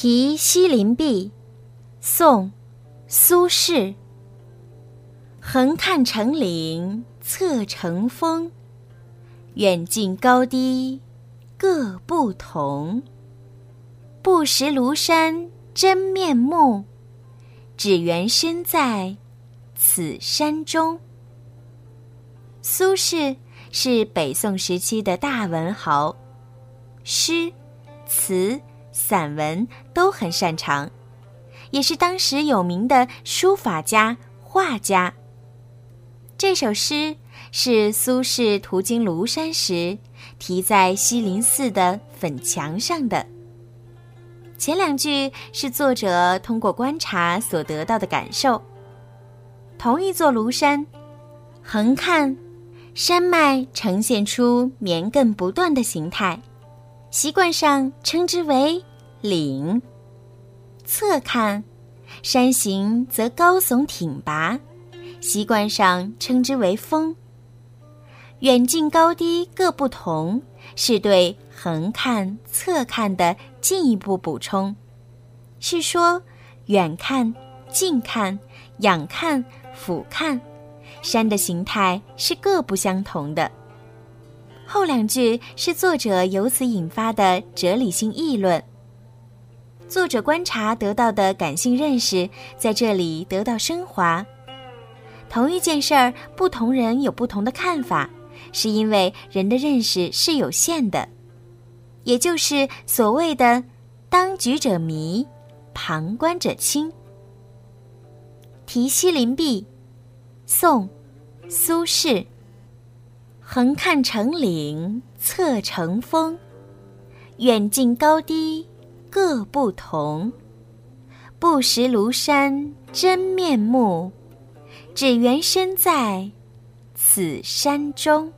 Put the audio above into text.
题西林壁，宋·苏轼。横看成岭侧成峰，远近高低各不同。不识庐山真面目，只缘身在此山中。苏轼是北宋时期的大文豪，诗、词。散文都很擅长，也是当时有名的书法家、画家。这首诗是苏轼途经庐山时题在西林寺的粉墙上的。前两句是作者通过观察所得到的感受。同一座庐山，横看，山脉呈现出绵亘不断的形态，习惯上称之为。岭，侧看，山形则高耸挺拔，习惯上称之为峰。远近高低各不同，是对横看、侧看的进一步补充，是说远看、近看、仰看、俯看，山的形态是各不相同的。后两句是作者由此引发的哲理性议论。作者观察得到的感性认识，在这里得到升华。同一件事儿，不同人有不同的看法，是因为人的认识是有限的，也就是所谓的“当局者迷，旁观者清”。题西林壁，宋，苏轼。横看成岭侧成峰，远近高低。各不同，不识庐山真面目，只缘身在此山中。